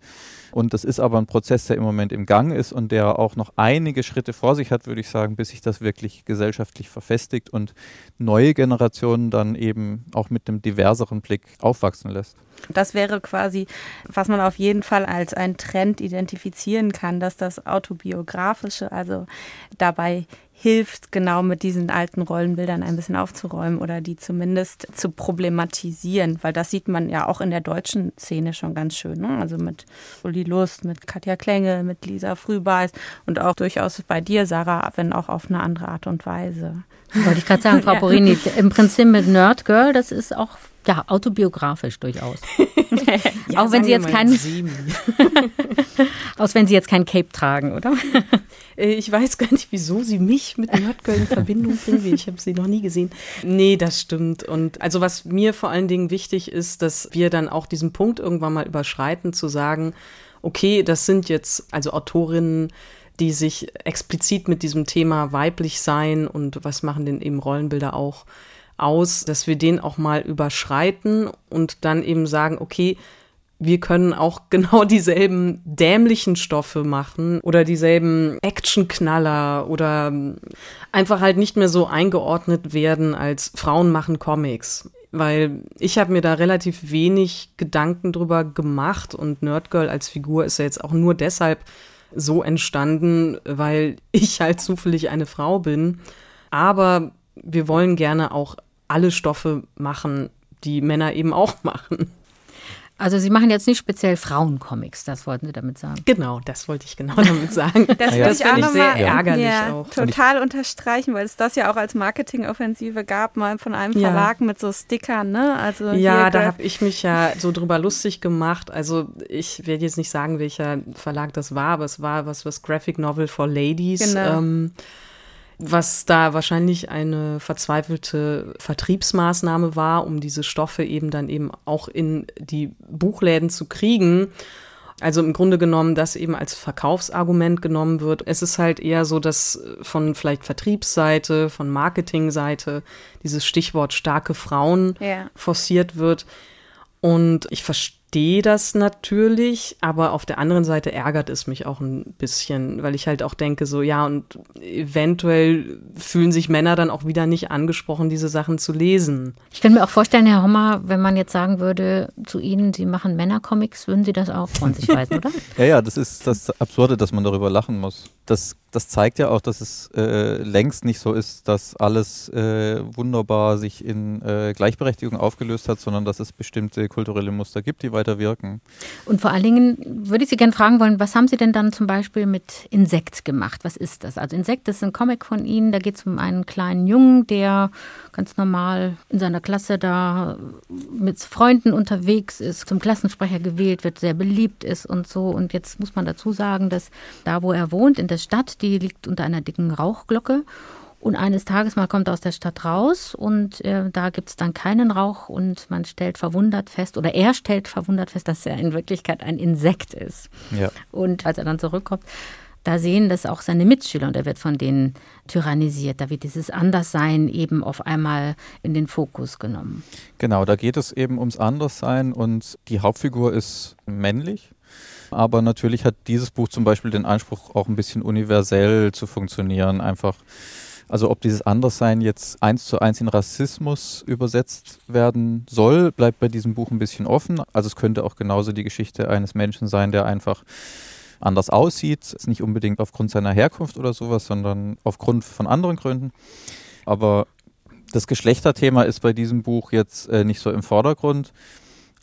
Und das ist aber ein Prozess, der im Moment im Gang ist und der auch noch einige Schritte vor sich hat, würde ich sagen, bis sich das wirklich gesellschaftlich verfestigt und neue Generationen dann eben auch mit einem diverseren Blick aufwachsen lässt. Das wäre quasi, was man auf jeden Fall als einen Trend identifizieren kann, dass das Autobiografische, also dabei hilft, genau mit diesen alten Rollenbildern ein bisschen aufzuräumen oder die zumindest zu problematisieren, weil das sieht man ja auch in der deutschen Szene schon ganz schön. Ne? Also mit Uli Lust, mit Katja Klenge, mit Lisa Frühbeis und auch durchaus bei dir, Sarah, wenn auch auf eine andere Art und Weise. Wollte ich gerade sagen, Frau Porini, im Prinzip mit Nerd Girl, das ist auch ja, autobiografisch durchaus. ja, auch wenn Sie jetzt keinen. Aus wenn Sie jetzt kein Cape tragen, oder? Äh, ich weiß gar nicht, wieso Sie mich mit Nerdgirl in Verbindung bringen. Ich habe sie noch nie gesehen. Nee, das stimmt. Und also was mir vor allen Dingen wichtig ist, dass wir dann auch diesen Punkt irgendwann mal überschreiten, zu sagen, okay, das sind jetzt also Autorinnen, die sich explizit mit diesem Thema weiblich sein und was machen denn eben Rollenbilder auch aus, dass wir den auch mal überschreiten und dann eben sagen, okay, wir können auch genau dieselben dämlichen Stoffe machen oder dieselben Actionknaller oder einfach halt nicht mehr so eingeordnet werden als Frauen machen Comics. Weil ich habe mir da relativ wenig Gedanken drüber gemacht und Nerdgirl als Figur ist ja jetzt auch nur deshalb so entstanden, weil ich halt zufällig eine Frau bin. Aber wir wollen gerne auch alle Stoffe machen, die Männer eben auch machen. Also Sie machen jetzt nicht speziell Frauencomics, das wollten Sie damit sagen. Genau, das wollte ich genau damit sagen. Das, ja. das finde ich sehr ärgerlich ja, auch. Total unterstreichen, weil es das ja auch als Marketingoffensive gab, mal von einem Verlag ja. mit so Stickern, ne? Also ja, da habe ich mich ja so drüber lustig gemacht. Also ich werde jetzt nicht sagen, welcher Verlag das war, aber es war was, was Graphic Novel for Ladies. Genau. Ähm, was da wahrscheinlich eine verzweifelte Vertriebsmaßnahme war, um diese Stoffe eben dann eben auch in die Buchläden zu kriegen. Also im Grunde genommen, das eben als Verkaufsargument genommen wird. Es ist halt eher so, dass von vielleicht Vertriebsseite, von Marketingseite dieses Stichwort starke Frauen ja. forciert wird. Und ich verstehe verstehe das natürlich, aber auf der anderen Seite ärgert es mich auch ein bisschen, weil ich halt auch denke, so ja, und eventuell fühlen sich Männer dann auch wieder nicht angesprochen, diese Sachen zu lesen. Ich kann mir auch vorstellen, Herr Hommer, wenn man jetzt sagen würde zu Ihnen, Sie machen Männercomics, würden Sie das auch von sich weisen, oder? ja, ja, das ist das Absurde, dass man darüber lachen muss. Das das zeigt ja auch, dass es äh, längst nicht so ist, dass alles äh, wunderbar sich in äh, Gleichberechtigung aufgelöst hat, sondern dass es bestimmte kulturelle Muster gibt, die weiter wirken. Und vor allen Dingen würde ich Sie gerne fragen wollen, was haben Sie denn dann zum Beispiel mit Insekt gemacht? Was ist das? Also Insekt ist ein Comic von Ihnen, da geht es um einen kleinen Jungen, der ganz normal in seiner Klasse da mit Freunden unterwegs ist, zum Klassensprecher gewählt wird, sehr beliebt ist und so. Und jetzt muss man dazu sagen, dass da, wo er wohnt, in der Stadt, die liegt unter einer dicken Rauchglocke. Und eines Tages mal kommt er aus der Stadt raus und äh, da gibt es dann keinen Rauch und man stellt verwundert fest, oder er stellt verwundert fest, dass er in Wirklichkeit ein Insekt ist. Ja. Und als er dann zurückkommt, da sehen das auch seine Mitschüler und er wird von denen tyrannisiert. Da wird dieses Anderssein eben auf einmal in den Fokus genommen. Genau, da geht es eben ums Anderssein und die Hauptfigur ist männlich aber natürlich hat dieses Buch zum Beispiel den Anspruch, auch ein bisschen universell zu funktionieren. Einfach, also ob dieses Anderssein jetzt eins zu eins in Rassismus übersetzt werden soll, bleibt bei diesem Buch ein bisschen offen. Also es könnte auch genauso die Geschichte eines Menschen sein, der einfach anders aussieht. Ist nicht unbedingt aufgrund seiner Herkunft oder sowas, sondern aufgrund von anderen Gründen. Aber das Geschlechterthema ist bei diesem Buch jetzt äh, nicht so im Vordergrund.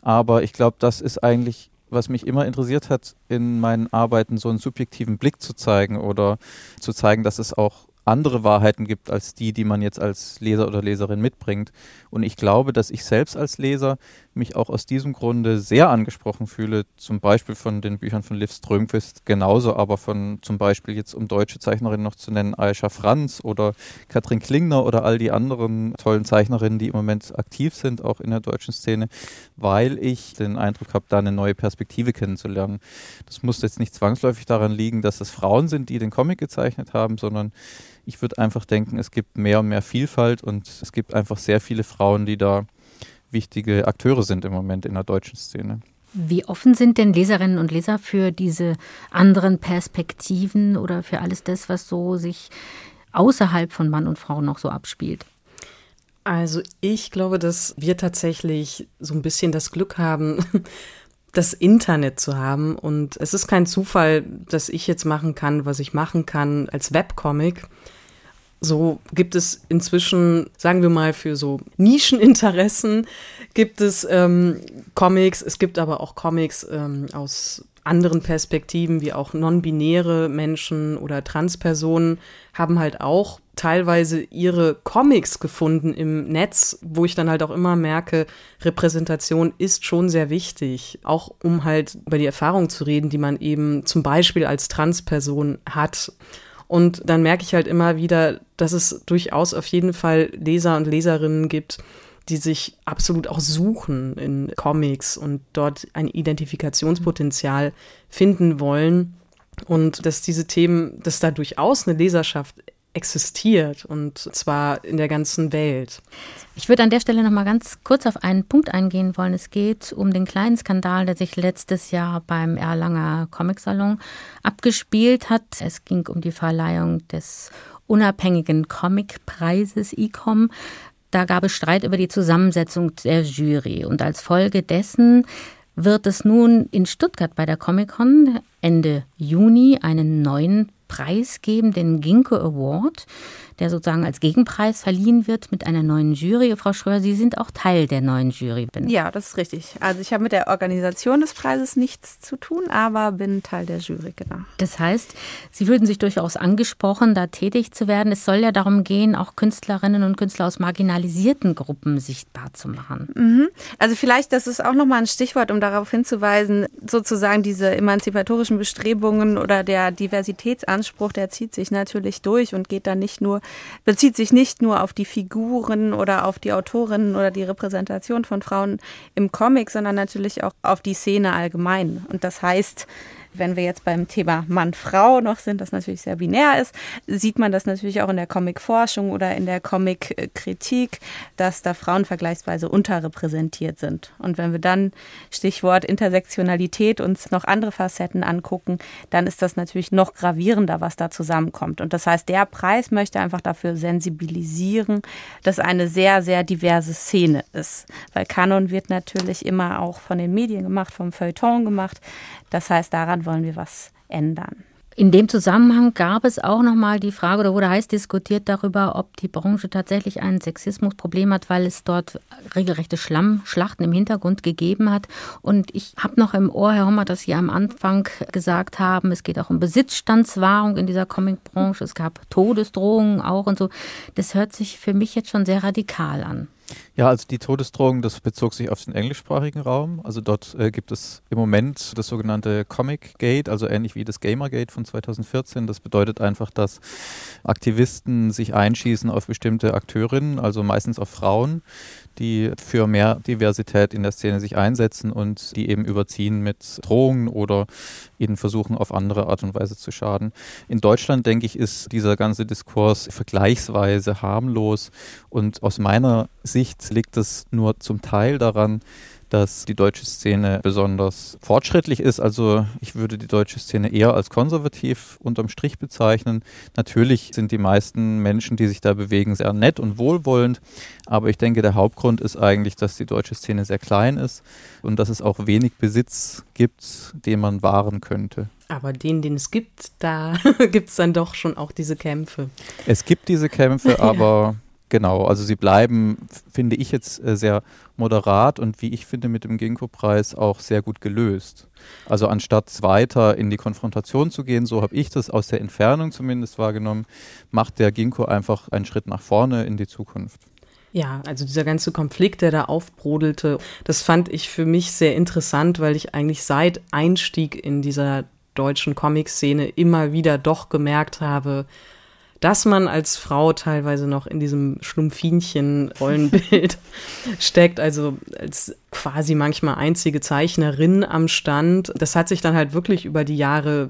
Aber ich glaube, das ist eigentlich was mich immer interessiert hat, in meinen Arbeiten so einen subjektiven Blick zu zeigen oder zu zeigen, dass es auch andere Wahrheiten gibt als die, die man jetzt als Leser oder Leserin mitbringt. Und ich glaube, dass ich selbst als Leser mich auch aus diesem Grunde sehr angesprochen fühle, zum Beispiel von den Büchern von Liv Strömquist, genauso aber von zum Beispiel jetzt, um deutsche Zeichnerinnen noch zu nennen, Aisha Franz oder Katrin Klingner oder all die anderen tollen Zeichnerinnen, die im Moment aktiv sind, auch in der deutschen Szene, weil ich den Eindruck habe, da eine neue Perspektive kennenzulernen. Das muss jetzt nicht zwangsläufig daran liegen, dass es Frauen sind, die den Comic gezeichnet haben, sondern ich würde einfach denken, es gibt mehr und mehr Vielfalt und es gibt einfach sehr viele Frauen, die da wichtige Akteure sind im Moment in der deutschen Szene. Wie offen sind denn Leserinnen und Leser für diese anderen Perspektiven oder für alles das, was so sich außerhalb von Mann und Frau noch so abspielt? Also ich glaube, dass wir tatsächlich so ein bisschen das Glück haben, das Internet zu haben. Und es ist kein Zufall, dass ich jetzt machen kann, was ich machen kann als Webcomic. So gibt es inzwischen, sagen wir mal, für so Nischeninteressen gibt es ähm, Comics. Es gibt aber auch Comics ähm, aus anderen Perspektiven, wie auch non-binäre Menschen oder Transpersonen haben halt auch teilweise ihre Comics gefunden im Netz, wo ich dann halt auch immer merke, Repräsentation ist schon sehr wichtig, auch um halt über die Erfahrung zu reden, die man eben zum Beispiel als Transperson hat. Und dann merke ich halt immer wieder, dass es durchaus auf jeden Fall Leser und Leserinnen gibt, die sich absolut auch suchen in Comics und dort ein Identifikationspotenzial finden wollen. Und dass diese Themen, dass da durchaus eine Leserschaft existiert und zwar in der ganzen Welt. Ich würde an der Stelle noch mal ganz kurz auf einen Punkt eingehen wollen. Es geht um den kleinen Skandal, der sich letztes Jahr beim Erlanger Comic Salon abgespielt hat. Es ging um die Verleihung des unabhängigen Comicpreises ICOM. Da gab es Streit über die Zusammensetzung der Jury und als Folge dessen wird es nun in Stuttgart bei der Comic-Con Ende Juni einen neuen Preis den Ginkgo Award der sozusagen als Gegenpreis verliehen wird mit einer neuen Jury. Frau Schröer, Sie sind auch Teil der neuen Jury. Bin. Ja, das ist richtig. Also ich habe mit der Organisation des Preises nichts zu tun, aber bin Teil der Jury, genau. Das heißt, Sie fühlten sich durchaus angesprochen, da tätig zu werden. Es soll ja darum gehen, auch Künstlerinnen und Künstler aus marginalisierten Gruppen sichtbar zu machen. Mhm. Also vielleicht, das ist auch nochmal ein Stichwort, um darauf hinzuweisen, sozusagen diese emanzipatorischen Bestrebungen oder der Diversitätsanspruch, der zieht sich natürlich durch und geht dann nicht nur bezieht sich nicht nur auf die Figuren oder auf die Autorinnen oder die Repräsentation von Frauen im Comic, sondern natürlich auch auf die Szene allgemein. Und das heißt, wenn wir jetzt beim Thema Mann-Frau noch sind, das natürlich sehr binär ist, sieht man das natürlich auch in der Comic-Forschung oder in der Comic-Kritik, dass da Frauen vergleichsweise unterrepräsentiert sind. Und wenn wir dann Stichwort Intersektionalität uns noch andere Facetten angucken, dann ist das natürlich noch gravierender, was da zusammenkommt. Und das heißt, der Preis möchte einfach dafür sensibilisieren, dass eine sehr, sehr diverse Szene ist. Weil Kanon wird natürlich immer auch von den Medien gemacht, vom Feuilleton gemacht. Das heißt, daran wollen wir was ändern. In dem Zusammenhang gab es auch nochmal die Frage oder wurde heiß diskutiert darüber, ob die Branche tatsächlich ein Sexismusproblem hat, weil es dort regelrechte Schlammschlachten im Hintergrund gegeben hat. Und ich habe noch im Ohr, Herr Hommer, dass Sie am Anfang gesagt haben, es geht auch um Besitzstandswahrung in dieser Comicbranche. Es gab Todesdrohungen auch und so. Das hört sich für mich jetzt schon sehr radikal an. Ja, also die Todesdrohung, das bezog sich auf den englischsprachigen Raum. Also dort äh, gibt es im Moment das sogenannte Comic Gate, also ähnlich wie das Gamergate von 2014. Das bedeutet einfach, dass Aktivisten sich einschießen auf bestimmte Akteurinnen, also meistens auf Frauen, die für mehr Diversität in der Szene sich einsetzen und die eben überziehen mit Drohungen oder ihnen versuchen, auf andere Art und Weise zu schaden. In Deutschland, denke ich, ist dieser ganze Diskurs vergleichsweise harmlos und aus meiner Sicht liegt es nur zum Teil daran, dass die deutsche Szene besonders fortschrittlich ist. Also ich würde die deutsche Szene eher als konservativ unterm Strich bezeichnen. Natürlich sind die meisten Menschen, die sich da bewegen, sehr nett und wohlwollend. Aber ich denke, der Hauptgrund ist eigentlich, dass die deutsche Szene sehr klein ist und dass es auch wenig Besitz gibt, den man wahren könnte. Aber den, den es gibt, da gibt es dann doch schon auch diese Kämpfe. Es gibt diese Kämpfe, aber Genau, also sie bleiben, finde ich jetzt äh, sehr moderat und wie ich finde mit dem Ginkgo-Preis auch sehr gut gelöst. Also anstatt weiter in die Konfrontation zu gehen, so habe ich das aus der Entfernung zumindest wahrgenommen, macht der Ginkgo einfach einen Schritt nach vorne in die Zukunft. Ja, also dieser ganze Konflikt, der da aufbrodelte, das fand ich für mich sehr interessant, weil ich eigentlich seit Einstieg in dieser deutschen Comic-Szene immer wieder doch gemerkt habe, dass man als Frau teilweise noch in diesem Schlumpfinchen-Rollenbild steckt, also als quasi manchmal einzige Zeichnerin am Stand. Das hat sich dann halt wirklich über die Jahre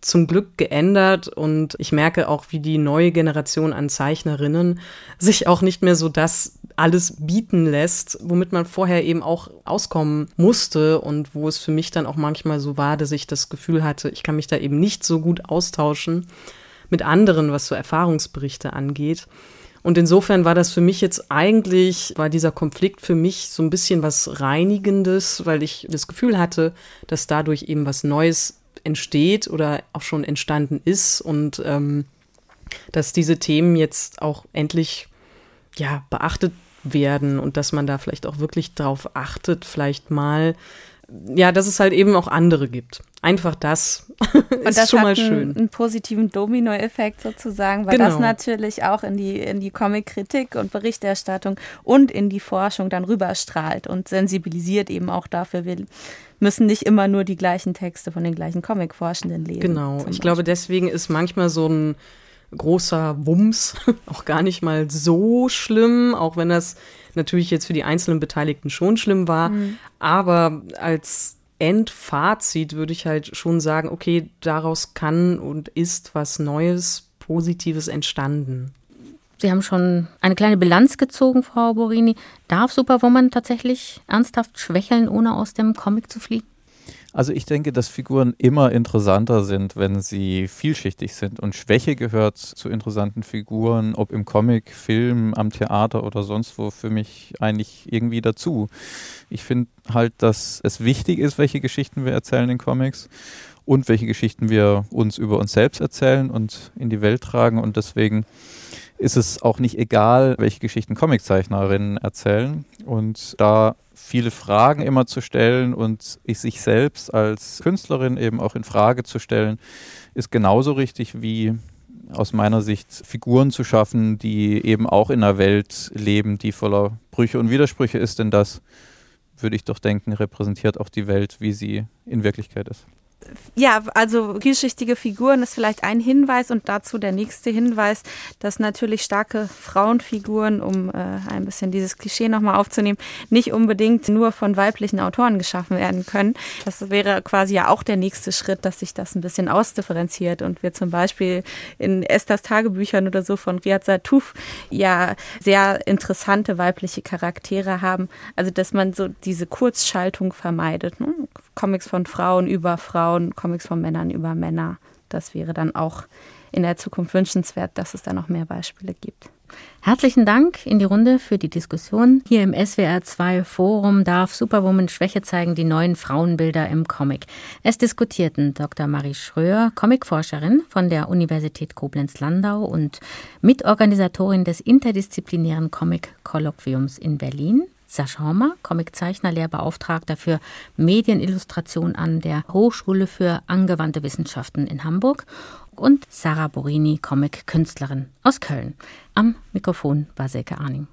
zum Glück geändert und ich merke auch, wie die neue Generation an Zeichnerinnen sich auch nicht mehr so das alles bieten lässt, womit man vorher eben auch auskommen musste und wo es für mich dann auch manchmal so war, dass ich das Gefühl hatte, ich kann mich da eben nicht so gut austauschen mit anderen, was so Erfahrungsberichte angeht. Und insofern war das für mich jetzt eigentlich, war dieser Konflikt für mich so ein bisschen was Reinigendes, weil ich das Gefühl hatte, dass dadurch eben was Neues entsteht oder auch schon entstanden ist und ähm, dass diese Themen jetzt auch endlich ja beachtet werden und dass man da vielleicht auch wirklich drauf achtet, vielleicht mal ja, dass es halt eben auch andere gibt. Einfach das ist das schon mal einen, schön. einen positiven Dominoeffekt sozusagen, weil Genau. das natürlich auch in die, in die Comic-Kritik und Berichterstattung und in die Forschung dann rüberstrahlt und sensibilisiert eben auch dafür. Wir müssen nicht immer nur die gleichen Texte von den gleichen Comic-Forschenden lesen. Genau. Ich glaube, deswegen ist manchmal so ein großer Wumms auch gar nicht mal so schlimm, auch wenn das natürlich jetzt für die einzelnen Beteiligten schon schlimm war. Aber als Endfazit würde ich halt schon sagen, okay, daraus kann und ist was Neues, Positives entstanden. Sie haben schon eine kleine Bilanz gezogen, Frau Borini. Darf Superwoman tatsächlich ernsthaft schwächeln, ohne aus dem Comic zu fliegen? Also ich denke, dass Figuren immer interessanter sind, wenn sie vielschichtig sind. Und Schwäche gehört zu interessanten Figuren, ob im Comic, Film, am Theater oder sonst wo, für mich eigentlich irgendwie dazu. Ich finde halt, dass es wichtig ist, welche Geschichten wir erzählen in Comics und welche Geschichten wir uns über uns selbst erzählen und in die Welt tragen. Und deswegen ist es auch nicht egal, welche Geschichten Comiczeichnerinnen erzählen. Und da viele Fragen immer zu stellen und ich sich selbst als Künstlerin eben auch in Frage zu stellen, ist genauso richtig wie aus meiner Sicht Figuren zu schaffen, die eben auch in einer Welt leben, die voller Brüche und Widersprüche ist, denn das würde ich doch denken, repräsentiert auch die Welt, wie sie in Wirklichkeit ist. Ja, also vielschichtige Figuren ist vielleicht ein Hinweis und dazu der nächste Hinweis, dass natürlich starke Frauenfiguren, um äh, ein bisschen dieses Klischee nochmal aufzunehmen, nicht unbedingt nur von weiblichen Autoren geschaffen werden können. Das wäre quasi ja auch der nächste Schritt, dass sich das ein bisschen ausdifferenziert und wir zum Beispiel in Esthers Tagebüchern oder so von Riyad Satuf ja sehr interessante weibliche Charaktere haben. Also dass man so diese Kurzschaltung vermeidet. Ne? Comics von Frauen über Frauen, Comics von Männern über Männer. Das wäre dann auch in der Zukunft wünschenswert, dass es da noch mehr Beispiele gibt. Herzlichen Dank in die Runde für die Diskussion. Hier im SWR2 Forum darf Superwoman Schwäche zeigen, die neuen Frauenbilder im Comic. Es diskutierten Dr. Marie Schröer, Comicforscherin von der Universität Koblenz-Landau und Mitorganisatorin des interdisziplinären Comic-Kolloquiums in Berlin, Sascha Hommer, Comiczeichner, Lehrbeauftragter für Medienillustration an der Hochschule für angewandte Wissenschaften in Hamburg und Sarah Borini, Comic-Künstlerin aus Köln. Am Mikrofon war Silke Arning.